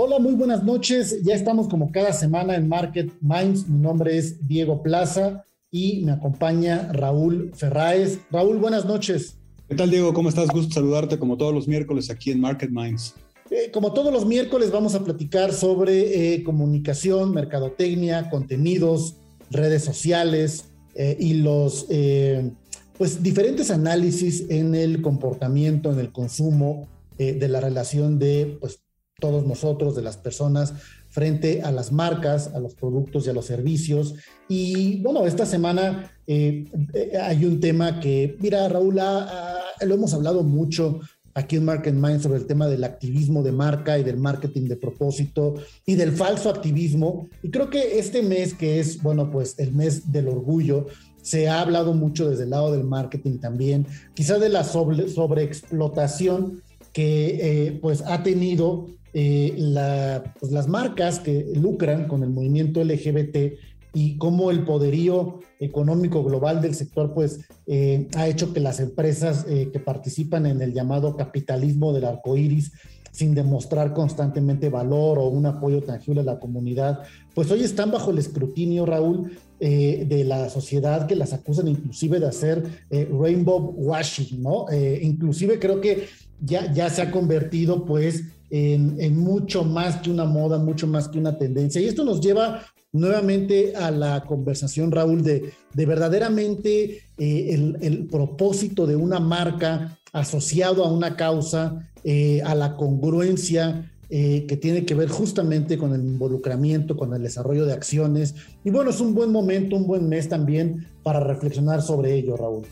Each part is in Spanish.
Hola, muy buenas noches. Ya estamos como cada semana en Market Minds. Mi nombre es Diego Plaza y me acompaña Raúl Ferráez. Raúl, buenas noches. ¿Qué tal, Diego? ¿Cómo estás? Gusto saludarte como todos los miércoles aquí en Market Minds. Eh, como todos los miércoles vamos a platicar sobre eh, comunicación, mercadotecnia, contenidos, redes sociales eh, y los pues diferentes análisis en el comportamiento, en el consumo de la relación de pues todos nosotros, de las personas, frente a las marcas, a los productos y a los servicios. Y bueno, esta semana eh, eh, hay un tema que, mira, Raúl, lo hemos hablado mucho aquí en Market Mind sobre el tema del activismo de marca y del marketing de propósito y del falso activismo. Y creo que este mes, que es, bueno, pues el mes del orgullo, se ha hablado mucho desde el lado del marketing también, quizás de la sobre, sobreexplotación que eh, pues ha tenido eh, pues, las marcas que lucran con el movimiento LGBT y cómo el poderío económico global del sector pues eh, ha hecho que las empresas eh, que participan en el llamado capitalismo del arco iris sin demostrar constantemente valor o un apoyo tangible a la comunidad, pues hoy están bajo el escrutinio, Raúl, de la sociedad que las acusan inclusive de hacer rainbow washing, ¿no? inclusive creo que ya, ya se ha convertido pues en, mucho más que una moda, mucho más que una tendencia. Y esto nos lleva nuevamente a la conversación, Raúl, de, de verdaderamente eh, el, propósito de una marca asociado a una causa, eh, a la congruencia. Eh, que tiene que ver justamente con el involucramiento, con el desarrollo de acciones. Y bueno, es un buen momento, un buen mes también para reflexionar sobre ello, Raúl.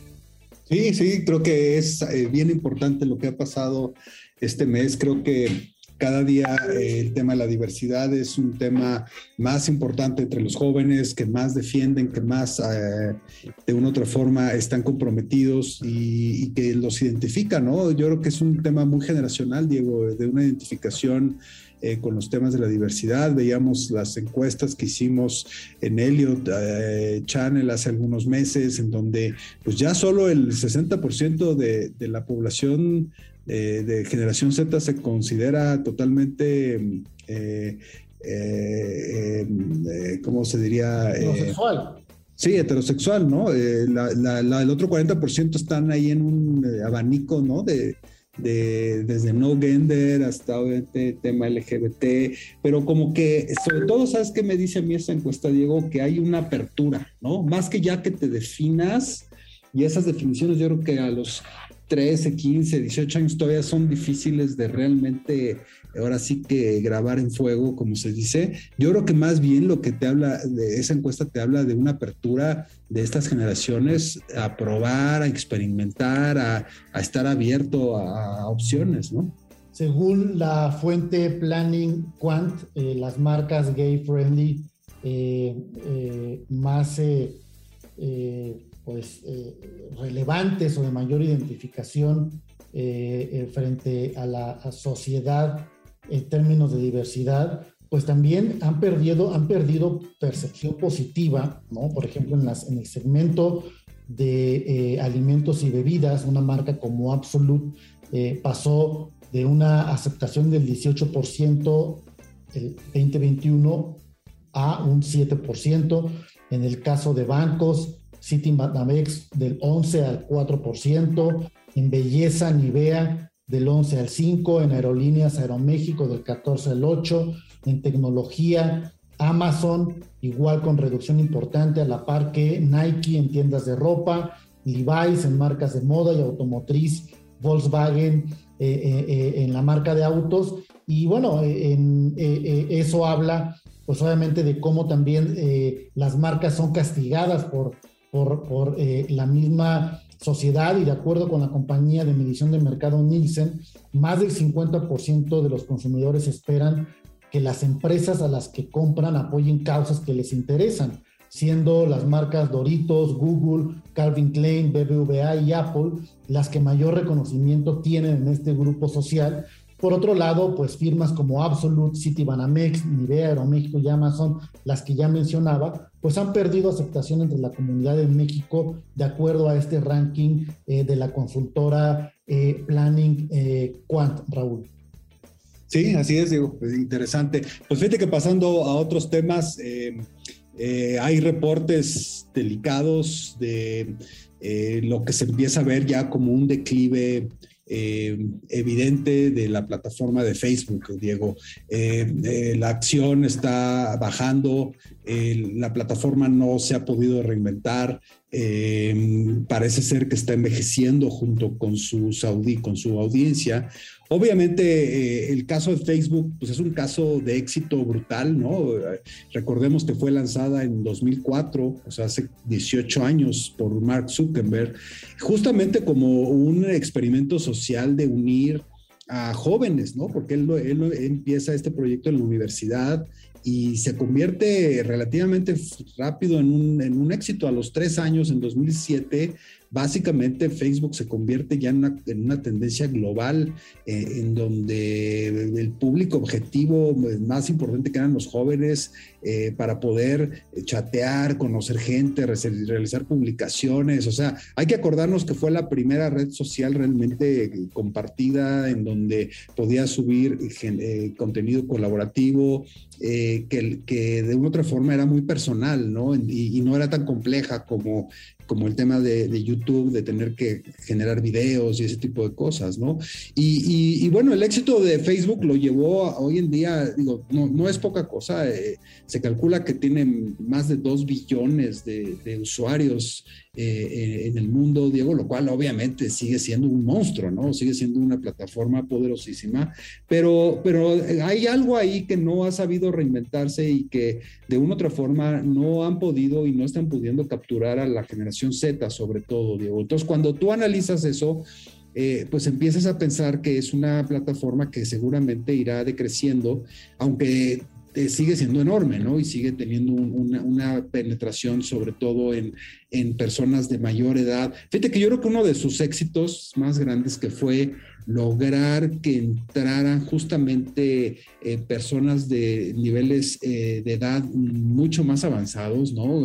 Sí, sí, creo que es bien importante lo que ha pasado este mes. Creo que cada día eh, el tema de la diversidad es un tema más importante entre los jóvenes, que más defienden, que más eh, de una u otra forma están comprometidos y, que los identifican, ¿no? Yo creo que es un tema muy generacional, Diego, de una identificación eh, con los temas de la diversidad. Veíamos las encuestas que hicimos en Elliot Channel hace algunos meses, en donde pues ya solo el 60% de, de la población eh, de generación Z se considera totalmente, eh, eh, ¿cómo se diría? Heterosexual. Sí, heterosexual, ¿no? el otro 40% están ahí en un abanico, ¿no? De, desde no gender hasta obviamente tema LGBT, pero como que sobre todo, ¿sabes qué me dice a mí esta encuesta, Diego? Que hay una apertura, ¿no? Más que ya que te definas, y esas definiciones yo creo que a los 13, 15, 18 años todavía son difíciles de realmente, ahora sí que grabar en fuego, como se dice. Yo creo que más bien lo que te habla de esa encuesta te habla de una apertura de estas generaciones a probar, a experimentar, a, estar abierto a, opciones, ¿no? Según la fuente Planning Quant, eh, las marcas gay friendly eh, eh, más pues, relevantes o de mayor identificación frente a la sociedad en términos de diversidad, pues también han perdido, han perdido percepción positiva, ¿no? Por ejemplo, en, las, en el segmento de alimentos y bebidas, una marca como Absolute pasó de una aceptación del 18% el 2021 a un 7%. En el caso de bancos, Citibanamex del 11 al 4%, en belleza Nivea del 11 al 5, en aerolíneas Aeroméxico del 14 al 8, en tecnología Amazon igual con reducción importante a la par que Nike en tiendas de ropa, Levi's en marcas de moda y automotriz, Volkswagen eh, eh, eh, en la marca de autos. Y bueno, en, eso habla pues obviamente de cómo también las marcas son castigadas por por, eh, la misma sociedad y de acuerdo con la compañía de medición de mercado Nielsen, más del 50% de los consumidores esperan que las empresas a las que compran apoyen causas que les interesan. siendo las marcas Doritos, Google, Calvin Klein, BBVA y Apple las que mayor reconocimiento tienen en este grupo social. Por otro lado, pues firmas como Absolute, Citibanamex, Nivea, Aeroméxico y Amazon, las que ya mencionaba, pues han perdido aceptación entre la comunidad de México de acuerdo a este ranking eh, de la consultora eh, Planning eh, Quant, Raúl. Sí, así es, digo, es interesante. Pues fíjate que pasando a otros temas, hay reportes delicados de lo que se empieza a ver ya como un declive eh, evidente de la plataforma de Facebook, Diego. Eh, eh, la acción está bajando, la plataforma no se ha podido reinventar, parece ser que está envejeciendo junto con, con su audiencia. Obviamente, eh, el caso de Facebook pues es un caso de éxito brutal, ¿no? Recordemos que fue lanzada en 2004, o sea, hace 18 años por Mark Zuckerberg, justamente como un experimento social de unir a jóvenes, ¿no? Porque él, él empieza este proyecto en la universidad y se convierte relativamente rápido en un, en un éxito. A los tres años, en 2007, básicamente Facebook se convierte ya en una, tendencia global eh, en donde el público objetivo más importante que eran los jóvenes eh, para poder chatear, conocer gente, realizar publicaciones. O sea, hay que acordarnos que fue la primera red social realmente compartida en donde podía subir eh, contenido colaborativo, que, de una otra forma era muy personal, ¿no? y no era tan compleja como como el tema de, YouTube, de tener que generar videos y ese tipo de cosas, ¿no? Y, bueno, el éxito de Facebook lo llevó a, hoy en día, digo, no, es poca cosa, eh, se calcula que tiene más de dos billones de, usuarios eh, en el mundo, Diego, lo cual obviamente sigue siendo un monstruo, ¿no? Sigue siendo una plataforma poderosísima, pero, pero hay algo ahí que no ha sabido reinventarse y que de una u otra forma no han podido y no están pudiendo capturar a la generación Z, sobre todo, Diego. Entonces, cuando tú analizas eso, eh, pues empiezas a pensar que es una plataforma que seguramente irá decreciendo, aunque eh, sigue siendo enorme, ¿no? Y sigue teniendo una, penetración, sobre todo en, en, personas de mayor edad. Fíjate que yo creo que uno de sus éxitos más grandes que fue lograr que entraran justamente eh, personas de niveles eh, de edad mucho más avanzados, ¿no?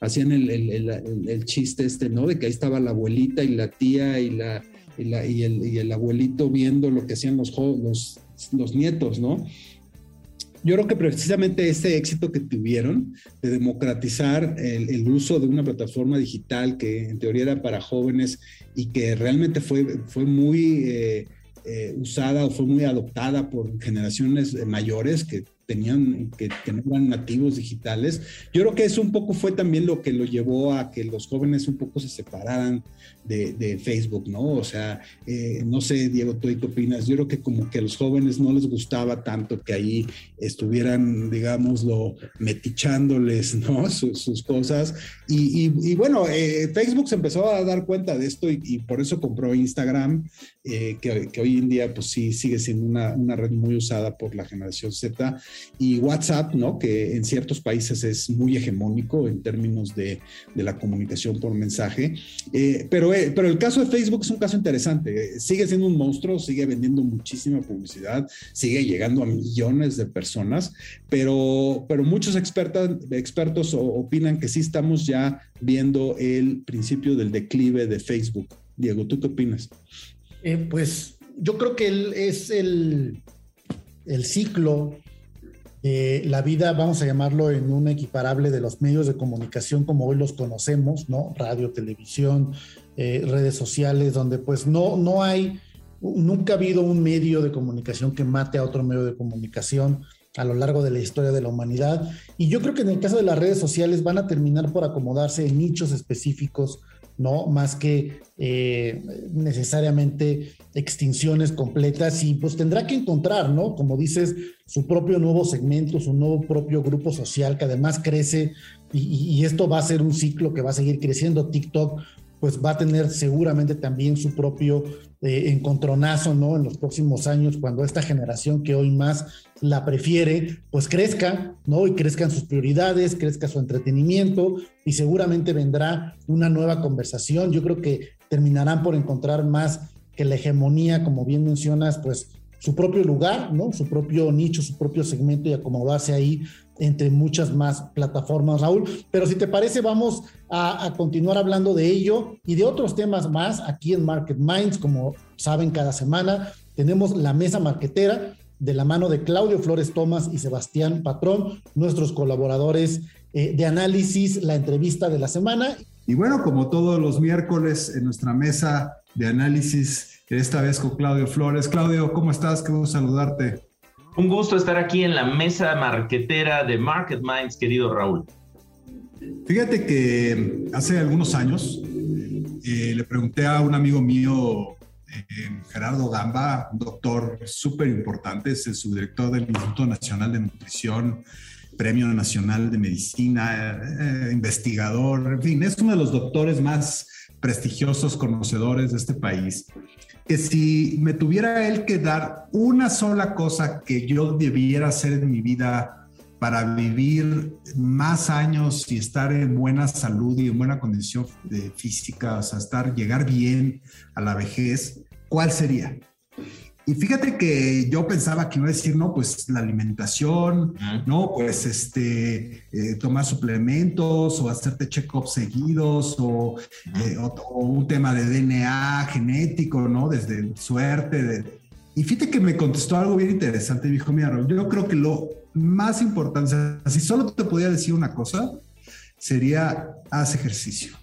hacían el, el, el, chiste este, ¿no? De que ahí estaba la abuelita y la tía y, la, y, el, y el abuelito viendo lo que hacían los, los, los nietos, ¿no? Yo creo que precisamente ese éxito que tuvieron de democratizar el, uso de una plataforma digital que en teoría era para jóvenes y que realmente fue, fue muy eh, eh, usada o fue muy adoptada por generaciones mayores que tenían, que, que, no eran nativos digitales. Yo creo que eso un poco fue también lo que lo llevó a que los jóvenes un poco se separaran de, Facebook, ¿no? O sea, eh, no sé, Diego, ¿tú qué opinas? Yo creo que como que a los jóvenes no les gustaba tanto que ahí estuvieran, digámoslo, metichándoles, ¿no? Sus, cosas. Y, bueno, eh, Facebook se empezó a dar cuenta de esto y, por eso compró Instagram, eh, que, que, hoy en día pues sí sigue siendo una, una red muy usada por la generación Z y WhatsApp, ¿no? Que en ciertos países es muy hegemónico en términos de, de la comunicación por mensaje. Eh, pero, eh, pero el caso de Facebook es un caso interesante. Sigue siendo un monstruo, sigue vendiendo muchísima publicidad, sigue llegando a millones de personas, pero, pero muchos expertos expertos opinan que sí estamos ya viendo el principio del declive de Facebook. Diego, ¿tú qué opinas? Eh, pues yo creo que es el, el ciclo eh, la vida, vamos a llamarlo en un equiparable de los medios de comunicación como hoy los conocemos, ¿no? Radio, televisión, eh, redes sociales, donde pues no, no hay, nunca ha habido un medio de comunicación que mate a otro medio de comunicación a lo largo de la historia de la humanidad. Y yo creo que en el caso de las redes sociales van a terminar por acomodarse en nichos específicos ¿no? Más que eh, necesariamente extinciones completas y pues tendrá que encontrar, ¿no? Como dices, su propio nuevo segmento, su nuevo propio grupo social que además crece y, esto va a ser un ciclo que va a seguir creciendo. TikTok pues va a tener seguramente también su propio eh, encontronazo, ¿no? En los próximos años, cuando esta generación que hoy más la prefiere, pues crezca, ¿no? Y crezcan sus prioridades, crezca su entretenimiento y seguramente vendrá una nueva conversación. Yo creo que terminarán por encontrar más que la hegemonía, como bien mencionas, pues su propio lugar, ¿no? Su propio nicho, su propio segmento y acomodarse ahí entre muchas más plataformas, Raúl. Pero si te parece, vamos a, continuar hablando de ello y de otros temas más aquí en Market Minds. Como saben, cada semana tenemos la mesa marquetera de la mano de Claudio Flores Tomás y Sebastián Patrón, nuestros colaboradores eh, de análisis, la entrevista de la semana. Y bueno, como todos los miércoles en nuestra mesa de análisis, esta vez con Claudio Flores. Claudio, ¿cómo estás? Qué gusto saludarte. Un gusto estar aquí en la mesa marquetera de Market Minds, querido Raúl. Fíjate que hace algunos años eh, le pregunté a un amigo mío, eh, Gerardo Gamba, un doctor súper importante, es el subdirector del Instituto Nacional de Nutrición, Premio Nacional de Medicina, eh, investigador, en fin, es uno de los doctores más prestigiosos conocedores de este país que si me tuviera él que dar una sola cosa que yo debiera hacer en mi vida para vivir más años y estar en buena salud y en buena condición física, o sea, estar, llegar bien a la vejez, ¿cuál sería? Y fíjate que yo pensaba que iba a decir, no, pues la alimentación, no, pues este, eh, tomar suplementos o hacerte check-ups seguidos eh, o, un tema de DNA genético, ¿no? Desde suerte. Y fíjate que me contestó algo bien interesante. Me dijo, mira, yo creo que lo más importante, si solo te podía decir una cosa, sería haz ejercicio.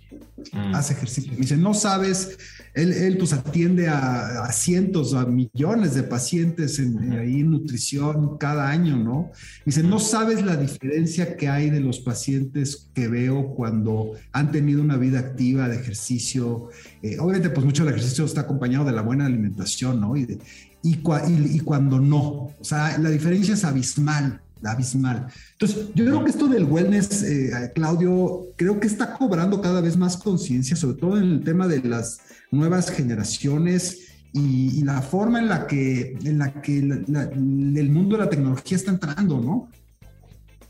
Mm. Haz ejercicio. Me dice, no sabes él, pues atiende a, cientos, a millones de pacientes en, ahí en nutrición cada año, ¿no? Dice, no sabes la diferencia que hay de los pacientes que veo cuando han tenido una vida activa de ejercicio. Eh, obviamente, pues mucho del ejercicio está acompañado de la buena alimentación, ¿no? Y, y, y cuando no. O sea, la diferencia es abismal abismal. Entonces, yo creo que esto del wellness, eh, Claudio, creo que está cobrando cada vez más conciencia, sobre todo en el tema de las nuevas generaciones y, la forma en la que, en la que el mundo de la tecnología está entrando, ¿no?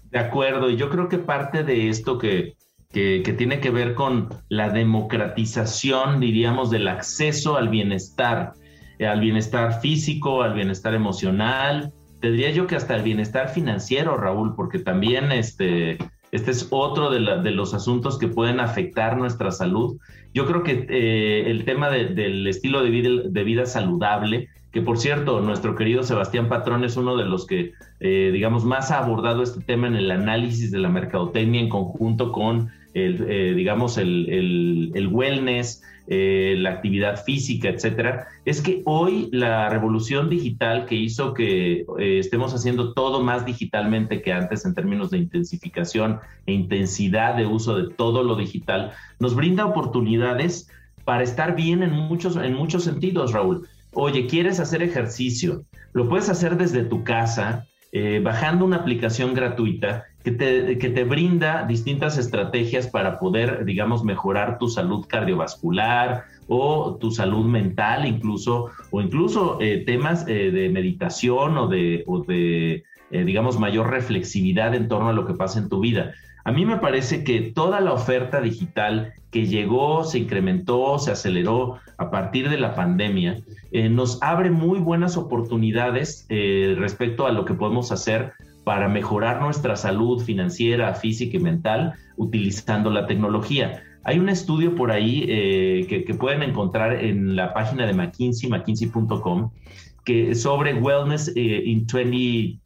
De acuerdo, y yo creo que parte de esto que, que, que, tiene que ver con la democratización, diríamos, del acceso al bienestar, eh, al bienestar físico, al bienestar emocional, te diría yo que hasta el bienestar financiero, Raúl, porque también este, este es otro de, los asuntos que pueden afectar nuestra salud. Yo creo que eh, el tema del estilo de vida, de saludable, que por cierto, nuestro querido Sebastián Patrón es uno de los que, eh, digamos, más ha abordado este tema en el análisis de la mercadotecnia en conjunto con, el, eh, digamos, el wellness, eh, la actividad física, etcétera, es que hoy la revolución digital que hizo que eh, estemos haciendo todo más digitalmente que antes en términos de intensificación e intensidad de uso de todo lo digital, nos brinda oportunidades para estar bien en muchos, en muchos sentidos, Raúl. Oye, ¿quieres hacer ejercicio? Lo puedes hacer desde tu casa, eh, bajando una aplicación gratuita que te, que te, brinda distintas estrategias para poder, digamos, mejorar tu salud cardiovascular o tu salud mental incluso, o incluso eh, temas eh, de meditación o de, o de digamos, mayor reflexividad en torno a lo que pasa en tu vida. A mí me parece que toda la oferta digital que llegó, se incrementó, se aceleró a partir de la pandemia, eh, nos abre muy buenas oportunidades eh, respecto a lo que podemos hacer para mejorar nuestra salud financiera, física y mental utilizando la tecnología. Hay un estudio por ahí eh, que, pueden encontrar en la página de McKinsey, mckinsey.com, que sobre wellness in 20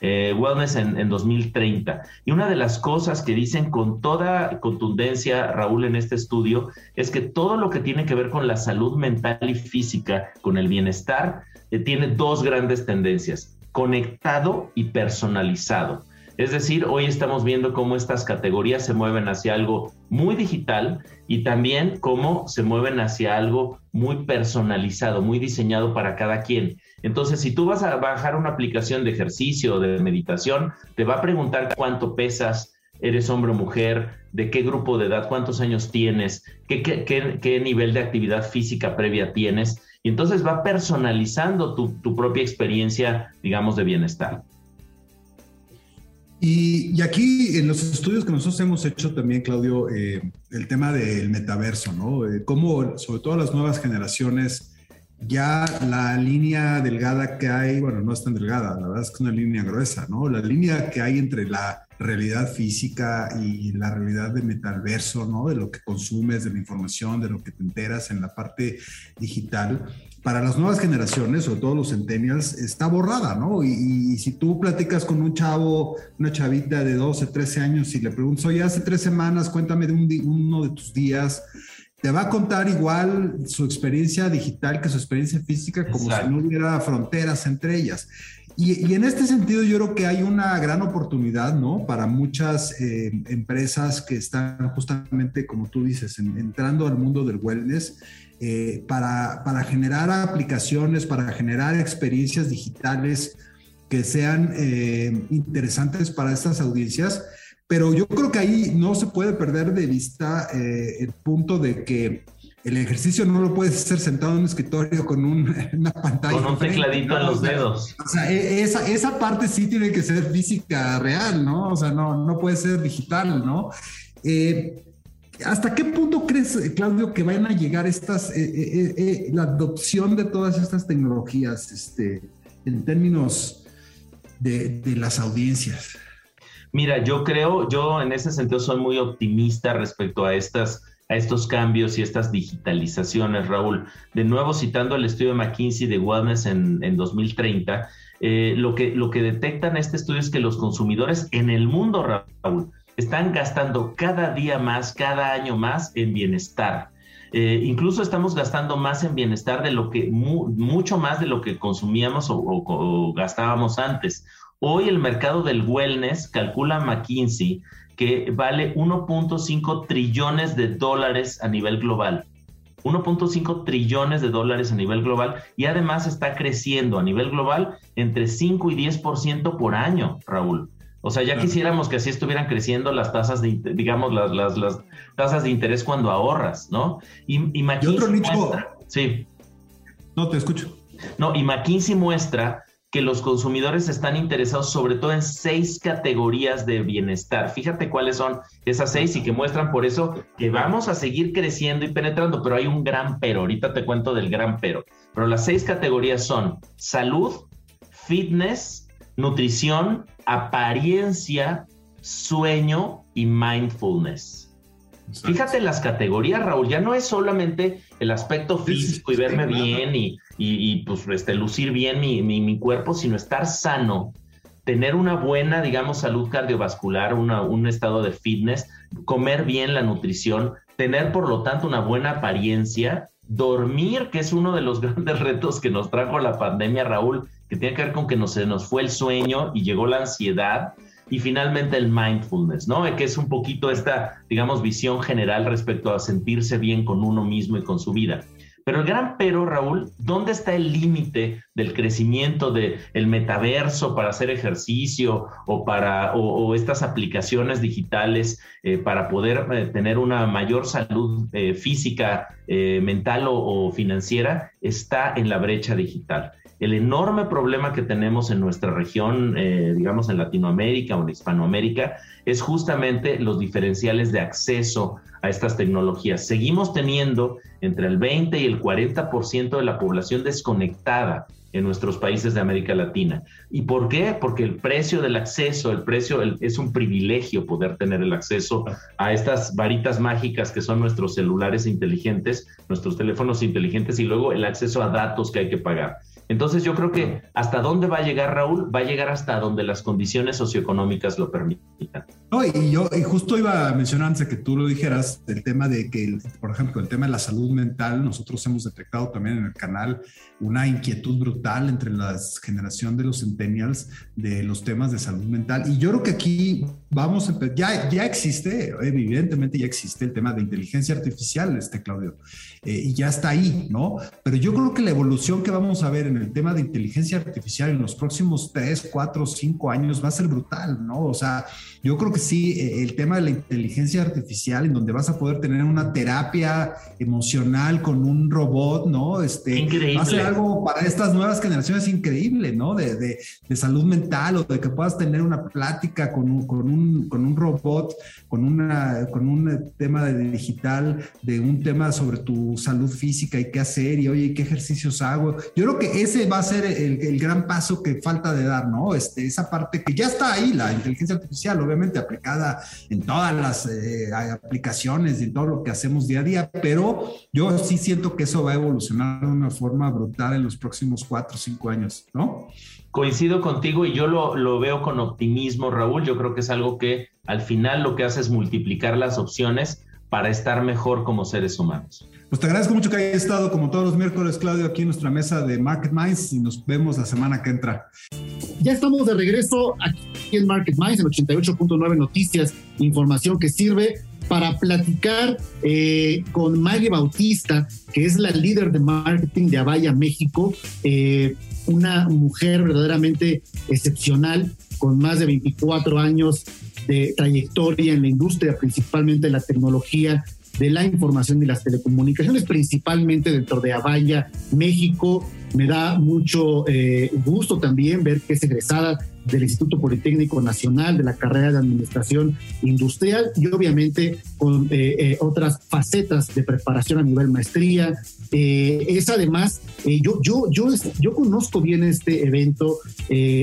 eh, wellness en, 2030. Y una de las cosas que dicen con toda contundencia, Raúl, en este estudio, es que todo lo que tiene que ver con la salud mental y física, con el bienestar, eh, tiene dos grandes tendencias, conectado y personalizado. Es decir, hoy estamos viendo cómo estas categorías se mueven hacia algo muy digital y también cómo se mueven hacia algo muy personalizado, muy diseñado para cada quien. Entonces, si tú vas a bajar una aplicación de ejercicio o de meditación, te va a preguntar cuánto pesas, eres hombre o mujer, de qué grupo de edad, cuántos años tienes, qué, nivel de actividad física previa tienes. Y entonces va personalizando tu, propia experiencia, digamos, de bienestar. Y, aquí en los estudios que nosotros hemos hecho también, Claudio, eh, el tema del metaverso, ¿no? Eh, cómo sobre todo las nuevas generaciones ya la línea delgada que hay, bueno, no es tan delgada, la verdad es que es una línea gruesa, ¿no? La línea que hay entre la realidad física y la realidad de metaverso, ¿no? De lo que consumes, de la información, de lo que te enteras en la parte digital, para las nuevas generaciones, sobre todo los centennials, está borrada, ¿no? Y, si tú platicas con un chavo, una chavita de 12, 13 años y le preguntas, oye, hace tres semanas, cuéntame de uno de tus días, te va a contar igual su experiencia digital que su experiencia física, como si no hubiera fronteras entre ellas. Y, en este sentido yo creo que hay una gran oportunidad, ¿no? Para muchas eh, empresas que están justamente, como tú dices, entrando al mundo del wellness, eh, para, para, generar aplicaciones, para generar experiencias digitales que sean eh, interesantes para estas audiencias pero yo creo que ahí no se puede perder de vista eh, el punto de que el ejercicio no lo puedes hacer sentado en un escritorio con una pantalla. Con un tecladito en los dedos. O sea, e, esa, esa parte sí tiene que ser física real, ¿no? O sea, no, no puede ser digital, ¿no? Eh, ¿Hasta qué punto crees, Claudio, que vayan a llegar estas, eh, la adopción de todas estas tecnologías este, en términos de, las audiencias? Mira, yo creo, yo en ese sentido soy muy optimista respecto a estas a estos cambios y estas digitalizaciones, Raúl. De nuevo, citando el estudio de McKinsey de Wellness en, en 2030, eh, lo, que, lo que detectan este estudio es que los consumidores en el mundo, Raúl, están gastando cada día más, cada año más en bienestar. Eh, incluso estamos gastando más en bienestar de lo que, mucho más de lo que consumíamos o gastábamos antes. Hoy el mercado del wellness, calcula McKinsey, que vale 1.5 trillones de dólares a nivel global. 1.5 trillones de dólares a nivel global y además está creciendo a nivel global entre 5 y 10% por año, Raúl. O sea, ya quisiéramos que así estuvieran creciendo las tasas de, digamos, las, las, tasas de interés cuando ahorras, ¿no? Y, y McKinsey otro nicho? sí. No, te escucho. No, y McKinsey muestra que los consumidores están interesados sobre todo en seis categorías de bienestar. Fíjate cuáles son esas seis y que muestran por eso que vamos a seguir creciendo y penetrando, pero hay un gran pero. Ahorita te cuento del gran pero. Pero las seis categorías son salud, fitness, nutrición, apariencia, sueño y mindfulness. Fíjate las categorías, Raúl, ya no es solamente el aspecto físico y verme bien y, y, pues este, lucir bien mi, mi, cuerpo, sino estar sano, tener una buena, digamos, salud cardiovascular, un estado de fitness, comer bien la nutrición, tener por lo tanto una buena apariencia, dormir, que es uno de los grandes retos que nos trajo la pandemia, Raúl, que tiene que ver con que no, se nos fue el sueño y llegó la ansiedad y finalmente el mindfulness, ¿no? Que es un poquito esta, digamos, visión general respecto a sentirse bien con uno mismo y con su vida. Pero el gran pero, Raúl, ¿dónde está el límite del crecimiento del el metaverso para hacer ejercicio o para o, estas aplicaciones digitales eh, para poder eh, tener una mayor salud eh, física, mental o financiera? Está en la brecha digital el enorme problema que tenemos en nuestra región, eh, digamos en Latinoamérica o en Hispanoamérica, es justamente los diferenciales de acceso a estas tecnologías. Seguimos teniendo entre el 20 y el 40% de la población desconectada en nuestros países de América Latina. ¿Y por qué? Porque el precio del acceso, el precio es un privilegio poder tener el acceso a estas varitas mágicas que son nuestros celulares inteligentes, nuestros teléfonos inteligentes y luego el acceso a datos que hay que pagar. Entonces yo creo que hasta dónde va a llegar Raúl, va a llegar hasta donde las condiciones socioeconómicas lo permitan. No, y yo y justo iba a mencionar antes de que tú lo dijeras, el tema de que, por ejemplo, el tema de la salud mental, nosotros hemos detectado también en el canal una inquietud brutal entre la generación de los centennials de los temas de salud mental. Y yo creo que aquí vamos a ya, ya existe, evidentemente ya existe el tema de inteligencia artificial, este Claudio, eh, y ya está ahí, ¿no? Pero yo creo que la evolución que vamos a ver en el tema de inteligencia artificial en los próximos 3, 4, 5 años va a ser brutal, ¿no? O sea, yo creo que sí, eh, el tema de la inteligencia artificial, en donde vas a poder tener una terapia emocional con un robot, ¿no? Este, increíble. Va a ser algo para estas nuevas generaciones increíble, ¿no? De, de, de salud mental o de que puedas tener una plática con un, con un, con un robot, con, una, con un tema de digital, de un tema sobre tu salud física y qué hacer y oye, qué ejercicios hago. Yo creo que ese va a ser el, el gran paso que falta de dar, ¿no? Este, esa parte que ya está ahí, la inteligencia artificial, obviamente aplicada en todas las eh, aplicaciones y en todo lo que hacemos día a día, pero yo sí siento que eso va a evolucionar de una forma brutal en los próximos cuatro o cinco años, ¿no? Coincido contigo y yo lo, lo, veo con optimismo, Raúl. Yo creo que es algo que al final lo que hace es multiplicar las opciones para estar mejor como seres humanos. Pues te agradezco mucho que hayas estado como todos los miércoles, Claudio, aquí en nuestra mesa de Market Minds y nos vemos la semana que entra. Ya estamos de regreso aquí en Market Minds, en 88.9 Noticias, información que sirve para platicar eh, con Maggie Bautista, que es la líder de marketing de Avaya México, eh, una mujer verdaderamente excepcional, con más de 24 años de trayectoria en la industria, principalmente la tecnología de la información y las telecomunicaciones, principalmente dentro de Avaya México. Me da mucho eh, gusto también ver que es egresada del Instituto Politécnico Nacional, de la carrera de Administración Industrial y obviamente con eh, eh, otras facetas de preparación a nivel maestría. Es además, yo, yo, yo, yo conozco bien este evento,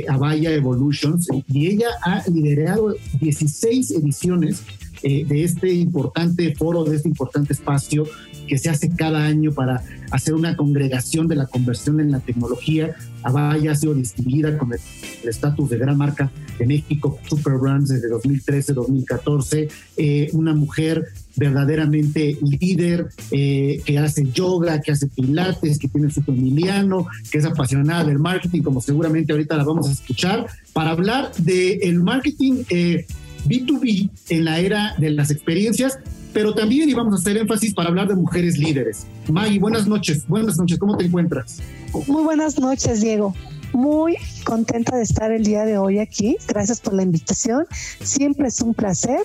Avaya Evolutions, y ella ha liderado 16 ediciones de este importante foro, de este importante espacio que se hace cada año para hacer una congregación de la conversión en la tecnología. Avaya ha sido distinguida con el estatus de gran marca de México, Super Brands desde 2013-2014, eh, una mujer verdaderamente líder, eh, que hace yoga, que hace pilates, que tiene su familiano, que es apasionada del marketing, como seguramente ahorita la vamos a escuchar, para hablar del el marketing eh, B2B en la era de las experiencias, pero también íbamos a hacer énfasis para hablar de mujeres líderes. Maggie, buenas noches, buenas noches, ¿cómo te encuentras? Muy buenas noches, Diego. Muy contenta de estar el día de hoy aquí. Gracias por la invitación. Siempre es un placer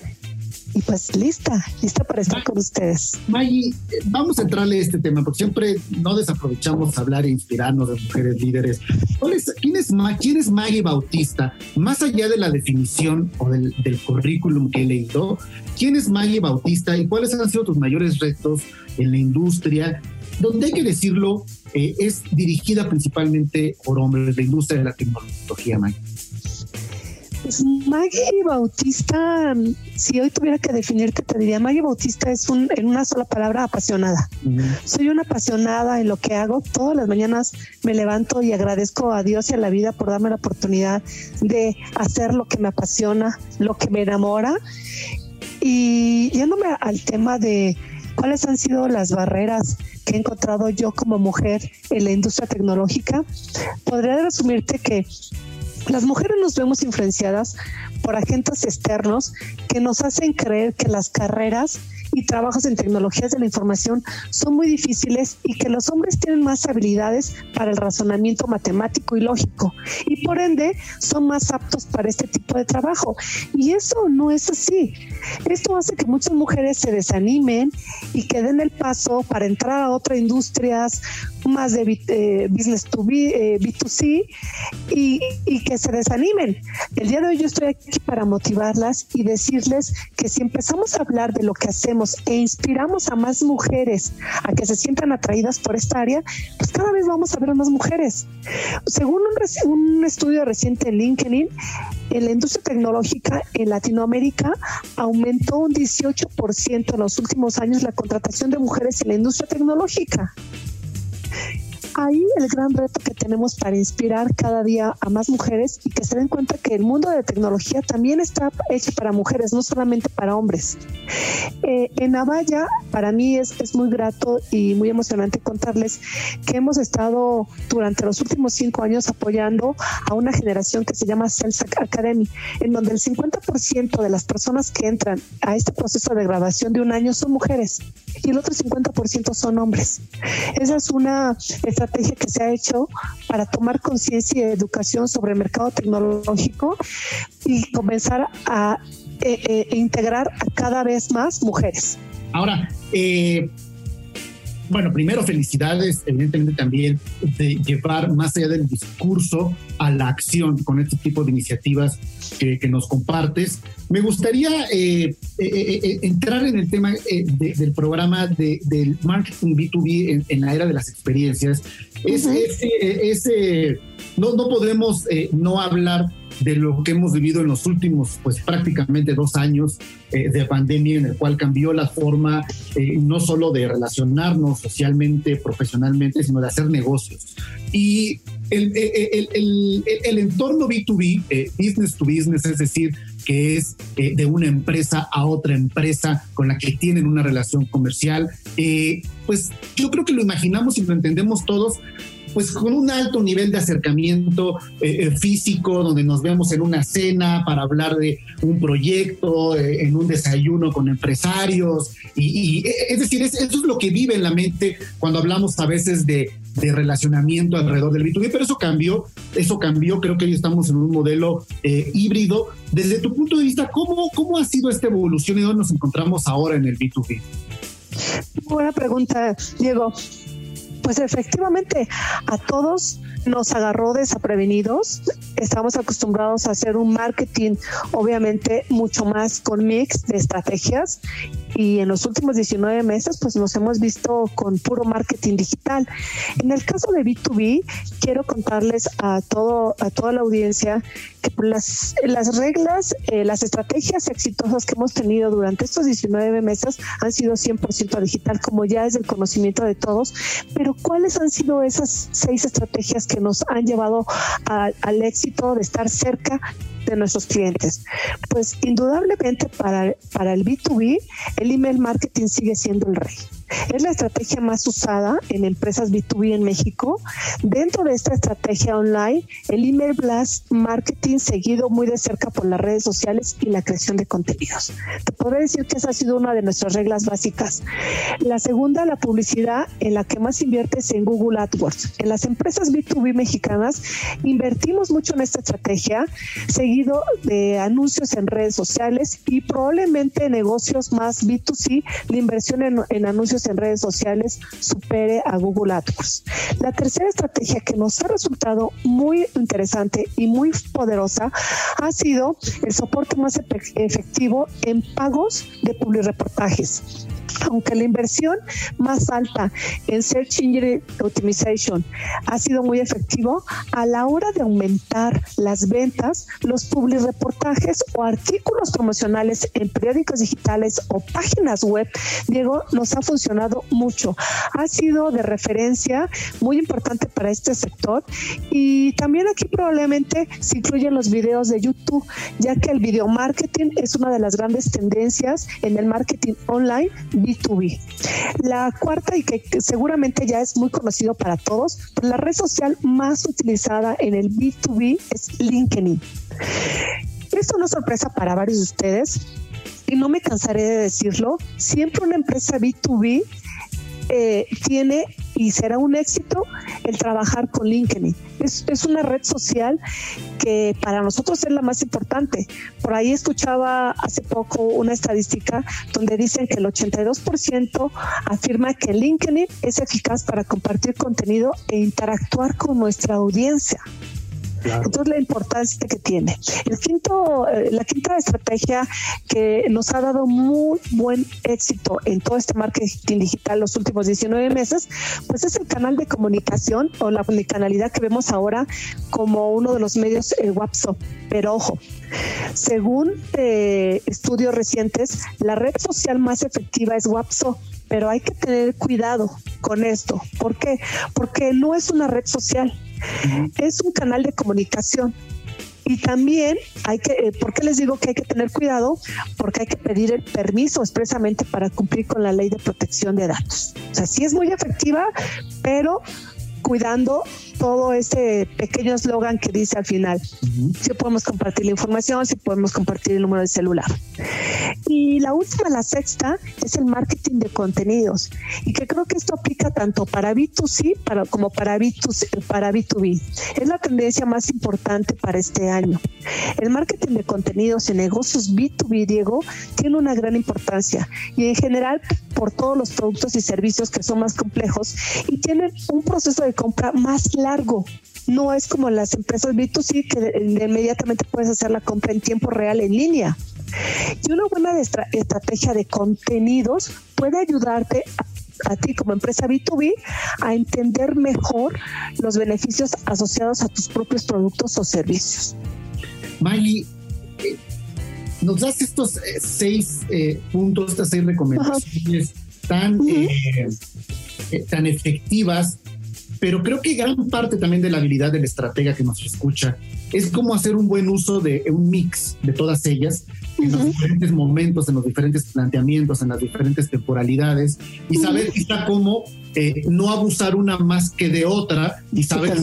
y pues lista, lista para estar con ustedes. Maggie, vamos a entrarle a este tema porque siempre no desaprovechamos hablar e inspirarnos de mujeres líderes. Es, quién, es, ¿Quién es Maggie Bautista? Más allá de la definición o del, del currículum que he leído, ¿quién es Maggie Bautista y cuáles han sido tus mayores retos en la industria? Donde hay que decirlo, eh, es dirigida principalmente por hombres, la industria de la tecnología, Maggie. Pues Maggie Bautista, si hoy tuviera que definirte, te diría, Maggie Bautista es un, en una sola palabra apasionada. Uh -huh. Soy una apasionada en lo que hago. Todas las mañanas me levanto y agradezco a Dios y a la vida por darme la oportunidad de hacer lo que me apasiona, lo que me enamora. Y yéndome al tema de cuáles han sido las barreras que he encontrado yo como mujer en la industria tecnológica, podría resumirte que las mujeres nos vemos influenciadas por agentes externos que nos hacen creer que las carreras y trabajos en tecnologías de la información son muy difíciles y que los hombres tienen más habilidades para el razonamiento matemático y lógico y por ende son más aptos para este tipo de trabajo. Y eso no es así. Esto hace que muchas mujeres se desanimen y que den el paso para entrar a otras industrias más de eh, business to be, eh, B2C y, y que se desanimen. El día de hoy yo estoy aquí para motivarlas y decirles que si empezamos a hablar de lo que hacemos e inspiramos a más mujeres a que se sientan atraídas por esta área, pues cada vez vamos a ver a más mujeres. Según un, un estudio reciente en LinkedIn, en la industria tecnológica en Latinoamérica aumentó un 18% en los últimos años la contratación de mujeres en la industria tecnológica ahí el gran reto que tenemos para inspirar cada día a más mujeres y que se den cuenta que el mundo de tecnología también está hecho para mujeres, no solamente para hombres. Eh, en Avaya, para mí es, es muy grato y muy emocionante contarles que hemos estado durante los últimos cinco años apoyando a una generación que se llama Celsac Academy, en donde el 50% de las personas que entran a este proceso de graduación de un año son mujeres. y el otro 50% son hombres. Esa es una estrategia que se ha hecho para tomar conciencia y educación sobre el mercado tecnológico y comenzar a eh, eh, integrar a cada vez más mujeres. Ahora, eh, bueno, primero felicidades, evidentemente también de llevar más allá del discurso a la acción con este tipo de iniciativas que, nos compartes. Me gustaría eh, eh, eh, entrar en el tema del programa del marketing B2B en, la era de las experiencias. Es, ese, no, no podemos no hablar de lo que hemos vivido en los últimos, pues prácticamente dos años eh, de pandemia, en el cual cambió la forma eh, no solo de relacionarnos socialmente, profesionalmente, sino de hacer negocios. Y el, el, el, el entorno B2B, eh, business to business, es decir, que es de una empresa a otra empresa con la que tienen una relación comercial, pues yo creo que lo imaginamos y lo entendemos todos pues con un alto nivel de acercamiento eh, eh, físico, donde nos vemos en una cena para hablar de un proyecto, eh, en un desayuno con empresarios, y, es decir, eso es lo que vive en la mente cuando hablamos a veces de, relacionamiento alrededor del B2B, pero eso cambió, eso cambió, creo que hoy estamos en un modelo híbrido. Desde tu punto de vista, ¿cómo, ¿cómo ha sido esta evolución y dónde nos encontramos ahora en el B2B? Buena pregunta, Diego. Pues efectivamente, a todos nos agarró desaprevenidos. Estamos acostumbrados a hacer un marketing, obviamente, mucho más con mix de estrategias. Y en los últimos 19 meses, pues nos hemos visto con puro marketing digital. En el caso de B2B, quiero contarles a, todo, a toda la audiencia que las, las reglas, eh, las estrategias exitosas que hemos tenido durante estos 19 meses han sido 100% digital, como ya es el conocimiento de todos. Pero ¿cuáles han sido esas seis estrategias que nos han llevado al éxito de estar cerca de nuestros clientes? Pues indudablemente para, para el B2B, el email marketing sigue siendo el rey. Es la estrategia más usada en empresas B2B en México. Dentro de esta estrategia online, el email blast marketing seguido muy de cerca por las redes sociales y la creación de contenidos. Te podría decir que esa ha sido una de nuestras reglas básicas. La segunda, la publicidad en la que más inviertes en Google AdWords. En las empresas B2B mexicanas invertimos mucho en esta estrategia, seguido de anuncios en redes sociales y probablemente negocios más B2C, la inversión en anuncios en redes sociales supere a Google AdWords. La tercera estrategia que nos ha resultado muy interesante y muy poderosa ha sido el soporte más efectivo en pagos de publireportajes aunque la inversión más alta en Search Engine Optimization ha sido muy efectivo, a la hora de aumentar las ventas, los reportajes o artículos promocionales en periódicos digitales o páginas web, Diego, nos ha funcionado mucho. Ha sido de referencia muy importante para este sector y también aquí probablemente se incluyen los videos de YouTube, ya que el video marketing es una de las grandes tendencias en el marketing online B2B. La cuarta y que seguramente ya es muy conocido para todos, pues la red social más utilizada en el B2B es LinkedIn. Esto no es sorpresa para varios de ustedes y no me cansaré de decirlo, siempre una empresa B2B eh, tiene y será un éxito el trabajar con LinkedIn. Es, es, una red social que para nosotros es la más importante. Por ahí escuchaba hace poco una estadística donde dicen que el 82% afirma que LinkedIn es eficaz para compartir contenido e interactuar con nuestra audiencia. Entonces la importancia que tiene. El quinto, eh, la quinta estrategia que nos ha dado muy buen éxito en todo este marketing digital los últimos 19 meses, pues es el canal de comunicación o la canalidad que vemos ahora como uno de los medios el WhatsApp. Pero ojo, según eh, estudios recientes, la red social más efectiva es WhatsApp pero hay que tener cuidado con esto. ¿Por qué? Porque no es una red social, es un canal de comunicación. Y también hay que, eh, ¿por qué les digo que hay que tener cuidado? Porque hay que pedir el permiso expresamente para cumplir con la ley de protección de datos. O sea, sí es muy efectiva, pero cuidando todo ese pequeño eslogan que dice al final, si podemos compartir la información, si podemos compartir el número de celular. Y la última, la sexta, es el marketing de contenidos. Y que creo que esto aplica tanto para B2C para, como para, B2C, para B2B. Es la tendencia más importante para este año. El marketing de contenidos en negocios B2B, Diego, tiene una gran importancia. Y en general, por todos los productos y servicios que son más complejos y tienen un proceso de compra más largo. No es como las empresas B2C que inmediatamente puedes hacer la compra en tiempo real en línea. Y una buena estrategia de contenidos puede ayudarte a, ti como empresa B2B a entender mejor los beneficios asociados a tus propios productos o servicios. Maggie, eh, nos das estos eh, seis eh, puntos, estas seis recomendaciones tan, tan efectivas pero creo que gran parte también de la habilidad del estratega que nos escucha es cómo hacer un buen uso de un mix de todas ellas en los diferentes momentos, en los diferentes planteamientos, en las diferentes temporalidades y saber quizá cómo eh, no abusar una más que de otra y saber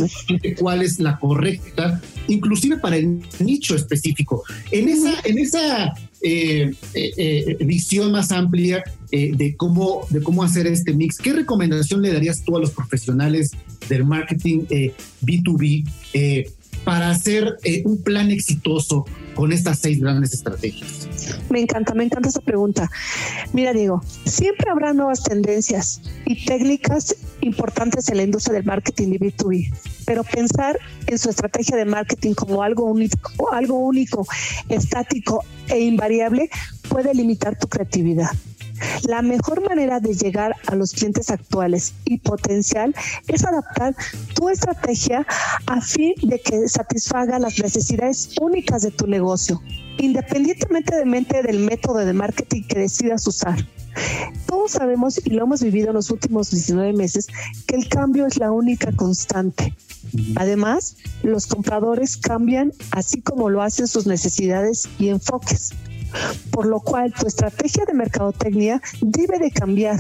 cuál es la correcta, inclusive para el nicho específico. En esa, en esa eh, eh, visión más amplia de, cómo, de cómo hacer este mix, ¿qué recomendación le darías tú a los profesionales del marketing B2B? para hacer eh, un plan exitoso con estas seis grandes estrategias? Me encanta, me encanta esa pregunta. Mira, Diego, siempre habrá nuevas tendencias y técnicas importantes en la industria del marketing y B2B, pero pensar en su estrategia de marketing como algo único, algo único, estático e invariable puede limitar tu creatividad. La mejor manera de llegar a los clientes actuales y potencial es adaptar tu estrategia a fin de que satisfaga las necesidades únicas de tu negocio, independientemente del método de marketing que decidas usar. Todos sabemos y lo hemos vivido en los últimos 19 meses que el cambio es la única constante. Además, los compradores cambian así como lo hacen sus necesidades y enfoques por lo cual tu estrategia de mercadotecnia debe de cambiar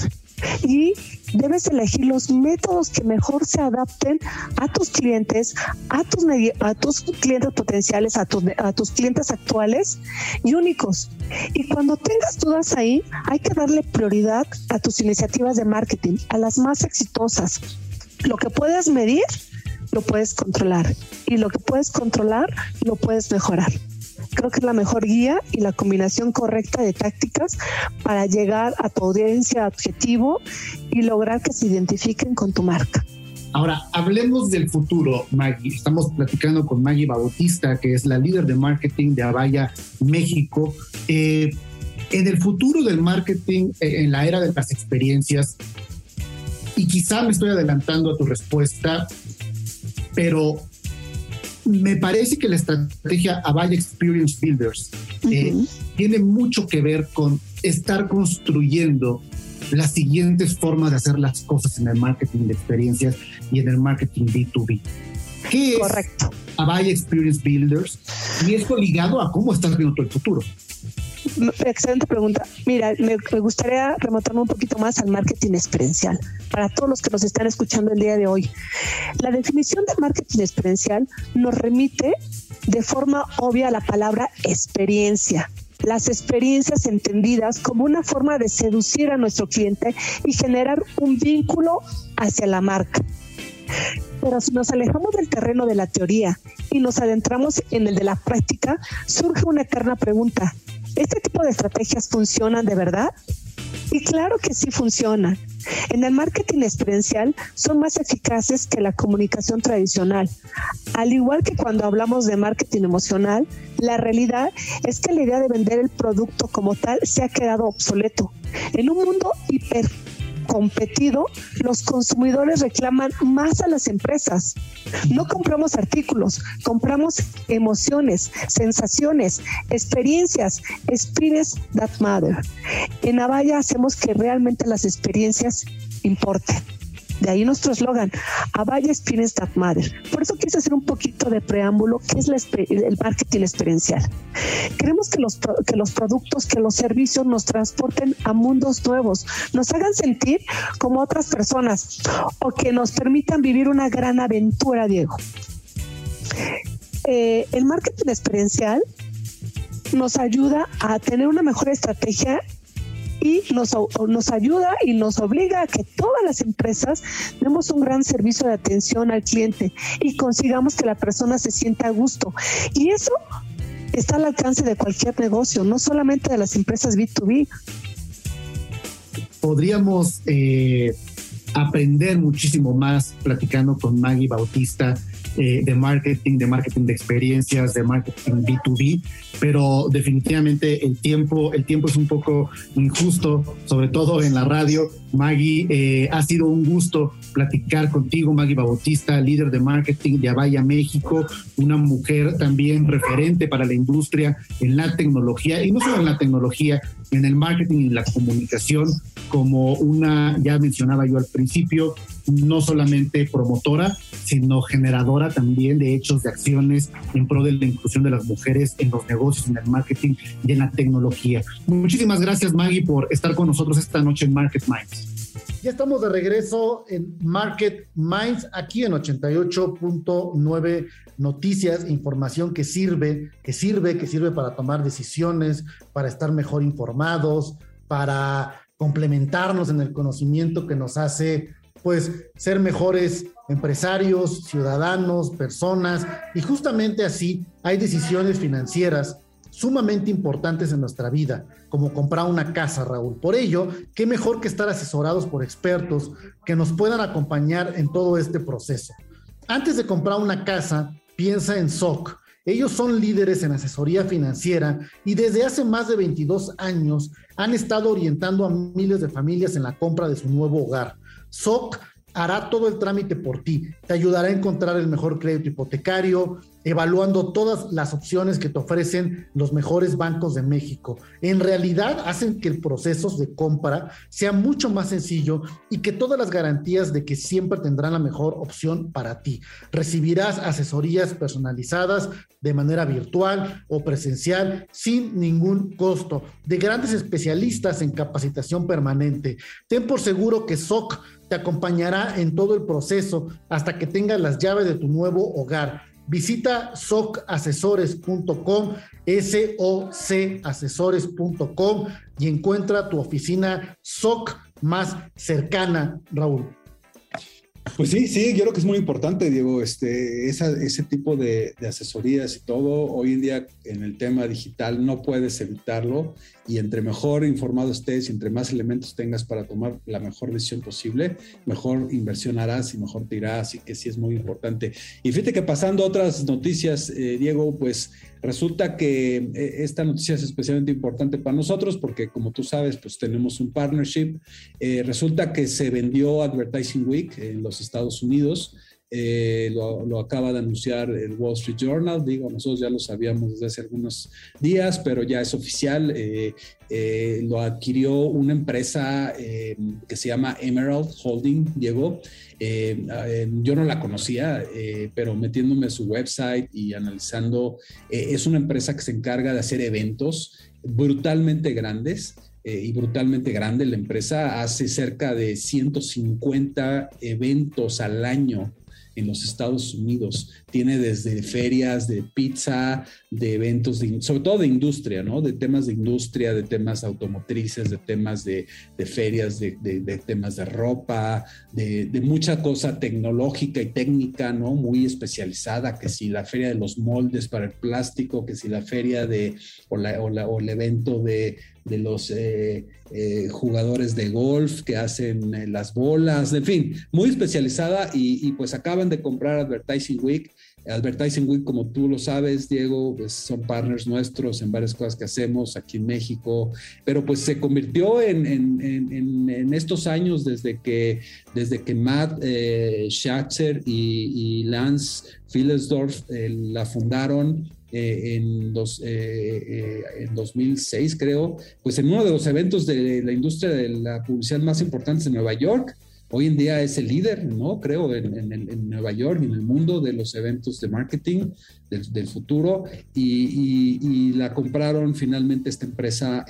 y debes elegir los métodos que mejor se adapten a tus clientes, a tus, clientes potenciales, a, a tus clientes actuales y únicos. Y cuando tengas dudas ahí, hay que darle prioridad a tus iniciativas de marketing, a las más exitosas. Lo que puedes medir, lo puedes controlar. Y lo que puedes controlar, lo puedes mejorar creo que es la mejor guía y la combinación correcta de tácticas para llegar a tu audiencia objetivo y lograr que se identifiquen con tu marca. Ahora, hablemos del futuro, Maggie. Estamos platicando con Maggie Bautista, que es la líder de marketing de Avaya México. Eh, en el futuro del marketing, eh, en la era de las experiencias, y quizá me estoy adelantando a tu respuesta, pero me parece que la estrategia Avaya Experience Builders eh, tiene mucho que ver con estar construyendo las siguientes formas de hacer las cosas en el marketing de experiencias y en el marketing B2B. ¿Qué es Correcto. Avaya Experience Builders? Y esto ligado a cómo estás viendo todo el futuro. Excelente pregunta. Mira, me, gustaría remontarme un poquito más al marketing experiencial para todos los que nos están escuchando el día de hoy. La definición de marketing experiencial nos remite de forma obvia a la palabra experiencia. Las experiencias entendidas como una forma de seducir a nuestro cliente y generar un vínculo hacia la marca. Pero si nos alejamos del terreno de la teoría y nos adentramos en el de la práctica, surge una eterna pregunta. ¿Este tipo de estrategias funcionan de verdad? Y claro que sí funcionan. En el marketing experiencial son más eficaces que la comunicación tradicional. Al igual que cuando hablamos de marketing emocional, la realidad es que la idea de vender el producto como tal se ha quedado obsoleto. En un mundo hiper competido, los consumidores reclaman más a las empresas. No compramos artículos, compramos emociones, sensaciones, experiencias, experience that matter. En Avaya hacemos que realmente las experiencias importen. De ahí nuestro eslogan, a Valles Pines That Matter. Por eso quise hacer un poquito de preámbulo, que es el marketing experiencial. Queremos que los, que los productos, que los servicios nos transporten a mundos nuevos, nos hagan sentir como otras personas o que nos permitan vivir una gran aventura, Diego. Eh, el marketing experiencial nos ayuda a tener una mejor estrategia y nos, nos ayuda y nos obliga a que todas las empresas demos un gran servicio de atención al cliente y consigamos que la persona se sienta a gusto. Y eso está al alcance de cualquier negocio, no solamente de las empresas B2B. Podríamos eh, aprender muchísimo más platicando con Maggie Bautista eh, de marketing, de marketing de experiencias, de marketing B2B, pero definitivamente el tiempo, el tiempo es un poco injusto, sobre todo en la radio. Maggie, eh, ha sido un gusto platicar contigo, Maggie Bautista, líder de marketing de Avaya México, una mujer también referente para la industria en la tecnología, y no solo en la tecnología, en el marketing y la comunicación, como una, ya mencionaba yo al principio, no solamente promotora, sino generadora también de hechos, de acciones en pro de la inclusión de las mujeres en los negocios, en el marketing y en la tecnología. Muchísimas gracias Maggie por estar con nosotros esta noche en Market Minds. Ya estamos de regreso en Market Minds, aquí en 88.9 noticias, información que sirve, que sirve, que sirve para tomar decisiones, para estar mejor informados, para complementarnos en el conocimiento que nos hace pues ser mejores empresarios, ciudadanos, personas, y justamente así hay decisiones financieras sumamente importantes en nuestra vida, como comprar una casa, Raúl. Por ello, qué mejor que estar asesorados por expertos que nos puedan acompañar en todo este proceso. Antes de comprar una casa, piensa en SOC. Ellos son líderes en asesoría financiera y desde hace más de 22 años han estado orientando a miles de familias en la compra de su nuevo hogar. SOC hará todo el trámite por ti, te ayudará a encontrar el mejor crédito hipotecario, evaluando todas las opciones que te ofrecen los mejores bancos de México. En realidad hacen que el proceso de compra sea mucho más sencillo y que todas las garantías de que siempre tendrán la mejor opción para ti. Recibirás asesorías personalizadas de manera virtual o presencial sin ningún costo de grandes especialistas en capacitación permanente. Ten por seguro que SOC te acompañará en todo el proceso hasta que tengas las llaves de tu nuevo hogar. Visita socasesores.com, S-O-C asesores.com y encuentra tu oficina SOC más cercana, Raúl. Pues sí, sí, yo creo que es muy importante, Diego, este, ese tipo de, de, asesorías y todo. Hoy en día en el tema digital no puedes evitarlo y entre mejor informado estés y entre más elementos tengas para tomar la mejor decisión posible, mejor inversión harás y mejor te irás, así que sí es muy importante. Y fíjate que pasando a otras noticias, eh, Diego, pues resulta que eh, esta noticia es especialmente importante para nosotros porque como tú sabes, pues tenemos un partnership. Eh, resulta que se vendió Advertising Week en los Estados Unidos. Eh, lo, acaba de anunciar el Wall Street Journal, digo, nosotros ya lo sabíamos desde hace algunos días, pero ya es oficial, eh, eh, lo adquirió una empresa que se llama Emerald Holding, Diego, yo no la conocía, pero metiéndome a su website y analizando, es una empresa que se encarga de hacer eventos brutalmente grandes. y brutalmente grande. La empresa hace cerca de 150 eventos al año en los Estados Unidos. Tiene desde ferias de pizza, de eventos, de, sobre todo de industria, ¿no? De temas de industria, de temas automotrices, de temas de, ferias, de, temas de ropa, de, mucha cosa tecnológica y técnica, ¿no? Muy especializada, que si la feria de los moldes para el plástico, que si la feria de, o, la, o el evento de de los eh, eh, jugadores de golf que hacen eh, las bolas, en fin, muy especializada y, pues acaban de comprar Advertising Week. Advertising Week, como tú lo sabes, Diego, pues son partners nuestros en varias cosas que hacemos aquí en México, pero pues se convirtió en, en, estos años desde que, desde que Matt Schatzer y, y Lance Philesdorf la fundaron, eh, en, dos, eh, eh, 2006, creo, pues en uno de los eventos de la industria de la publicidad más importantes en Nueva York, hoy en día es el líder, ¿no? Creo, en, Nueva York y en el mundo de los eventos de marketing del, futuro y, la compraron finalmente esta empresa.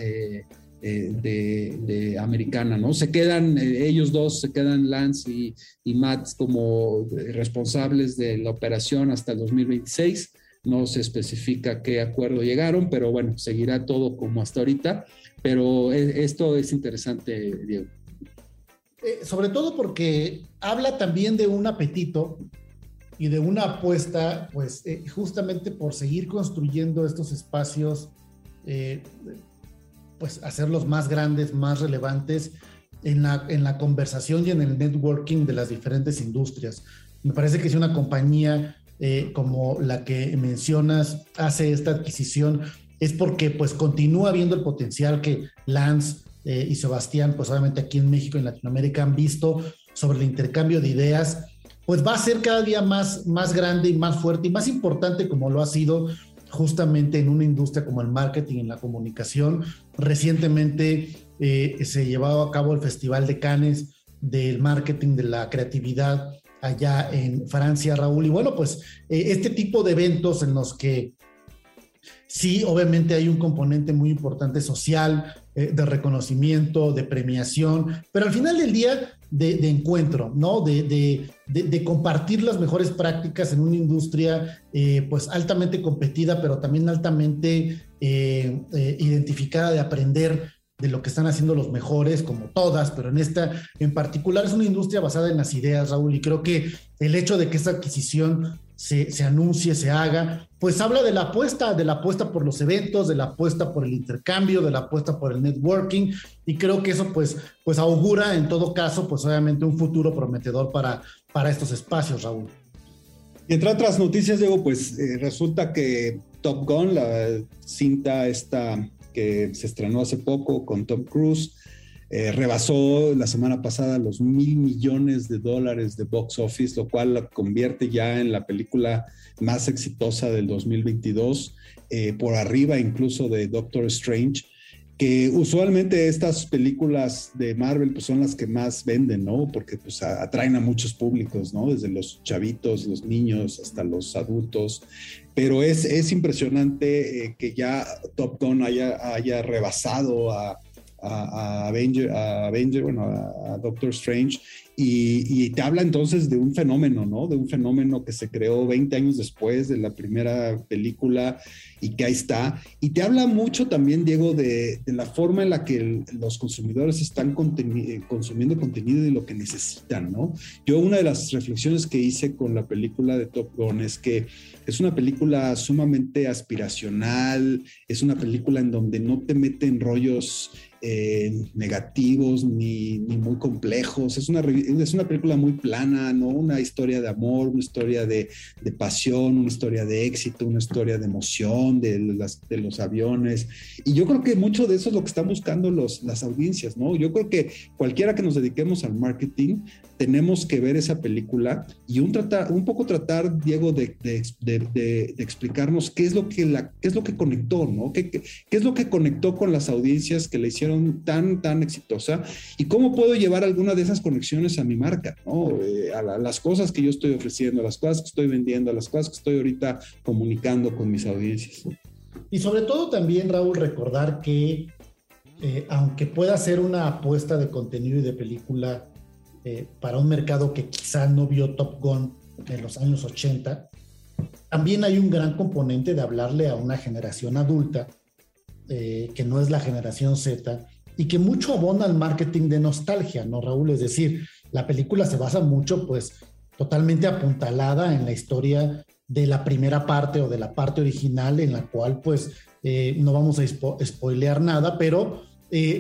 De, americana, ¿no? Se quedan, ellos dos se quedan, Lance y, y, Matt, como responsables de la operación hasta el 2026. No se especifica qué acuerdo llegaron, pero bueno, seguirá todo como hasta ahorita. Pero esto es interesante, Diego. Eh, sobre todo porque habla también de un apetito y de una apuesta, pues eh, justamente por seguir construyendo estos espacios, eh, pues hacerlos más grandes, más relevantes en la, en la conversación y en el networking de las diferentes industrias. Me parece que si una compañía como la que mencionas hace esta adquisición, es porque pues continúa viendo el potencial que Lance eh, y Sebastián, pues obviamente aquí en México y en Latinoamérica han visto sobre el intercambio de ideas, pues va a ser cada día más, más grande y más fuerte y más importante como lo ha sido justamente en una industria como el marketing y la comunicación. Recientemente eh, se llevaba a cabo el Festival de Cannes del marketing, de la creatividad allá en Francia, Raúl. Y bueno, pues eh, este tipo de eventos en los que Sí, obviamente hay un componente muy importante social, eh, de reconocimiento, de premiación, pero al final del día de, encuentro, ¿no? De, compartir las mejores prácticas en una industria eh, pues altamente competida, pero también altamente identificada de aprender de lo que están haciendo los mejores, como todas, pero en esta en particular es una industria basada en las ideas, Raúl, y creo que el hecho de que esa adquisición se, se, anuncie, se haga, pues habla de la apuesta, de la apuesta por los eventos, de la apuesta por el intercambio, de la apuesta por el networking, y creo que eso pues, pues augura en todo caso, pues obviamente un futuro prometedor para, para estos espacios, Raúl. Y entre otras noticias, Diego, pues eh, resulta que Top Gun, la cinta esta que se estrenó hace poco con Tom Cruise, eh, rebasó la semana pasada los mil millones de dólares de box office, lo cual la convierte ya en la película más exitosa del 2022, eh, por arriba incluso de Doctor Strange que usualmente estas películas de Marvel pues son las que más venden, ¿no? Porque pues atraen a muchos públicos, ¿no? Desde los chavitos, los niños, hasta los adultos. Pero es, es impresionante eh, que ya Top Gun haya, haya rebasado a, a, Avenger, a Avenger, bueno, a, Doctor Strange, y, te habla entonces de un fenómeno, ¿no? De un fenómeno que se creó 20 años después de la primera película y que ahí está. Y te habla mucho también, Diego, de, la forma en la que los consumidores están eh, consumiendo contenido y lo que necesitan, ¿no? Yo una de las reflexiones que hice con la película de Top Gun es que es una película sumamente aspiracional, es una película en donde no te meten rollos eh, negativos ni, muy complejos. Es una, es una película muy plana, ¿no? Una historia de amor, una historia de, pasión, una historia de éxito, una historia de emoción de, de los aviones. Y yo creo que mucho de eso es lo que están buscando los, las audiencias, ¿no? Yo creo que cualquiera que nos dediquemos al marketing, tenemos que ver esa película y un, tratar, un poco tratar, Diego, de, de, explicarnos qué es lo que, la, qué es lo que conectó, ¿no? ¿Qué, qué, qué es lo que conectó con las audiencias que le hicieron tan, tan exitosa y cómo puedo llevar alguna de esas conexiones a mi marca, eh, a, las cosas que yo estoy ofreciendo, a las cosas que estoy vendiendo, a las cosas que estoy ahorita comunicando con mis audiencias. Y sobre todo también, Raúl, recordar que eh, aunque pueda ser una apuesta de contenido y de película eh, para un mercado que quizá no vio Top Gun en los años 80, también hay un gran componente de hablarle a una generación adulta eh, que no es la generación Z y que mucho abona al marketing de nostalgia, ¿no, Raúl? Es decir, la película se basa mucho, pues, totalmente apuntalada en la historia de la primera parte o de la parte original, en la cual, pues, eh, no vamos a spoilear nada, pero,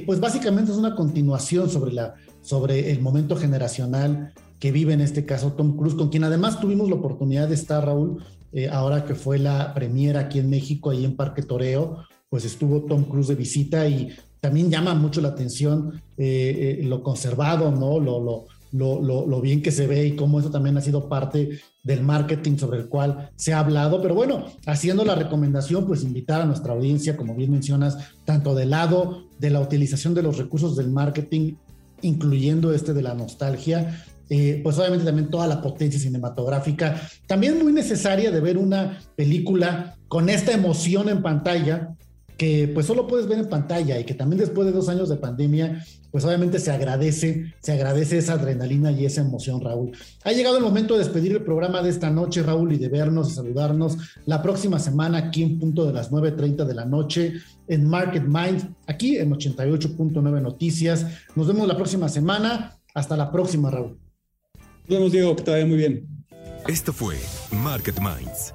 pues, básicamente es una continuación sobre, la, sobre el momento generacional que vive en este caso Tom Cruise, con quien además tuvimos la oportunidad de estar, Raúl, ahora que fue la premiera aquí en México, ahí en Parque Toreo, pues estuvo Tom Cruise de visita y también llama mucho la atención eh, eh, lo conservado, ¿no? Lo, lo, lo, lo, bien que se ve y cómo eso también ha sido parte del marketing sobre el cual se ha hablado. Pero bueno, haciendo la recomendación, pues invitar a nuestra audiencia, como bien mencionas, tanto del lado de la utilización de los recursos del marketing incluyendo este de la nostalgia, eh, pues obviamente también toda la potencia cinematográfica, también muy necesaria de ver una película con esta emoción en pantalla, que pues solo puedes ver en pantalla y que también después de dos años de pandemia, pues obviamente se agradece, se agradece esa adrenalina y esa emoción, Raúl. Ha llegado el momento de despedir el programa de esta noche, Raúl, y de vernos y saludarnos la próxima semana aquí en punto de las 9.30 de la noche en Market Mind, aquí en 88.9 Noticias. Nos vemos la próxima semana. Hasta la próxima, Raúl. Nos vemos, Diego, que te vaya muy bien. Esto fue Market Minds,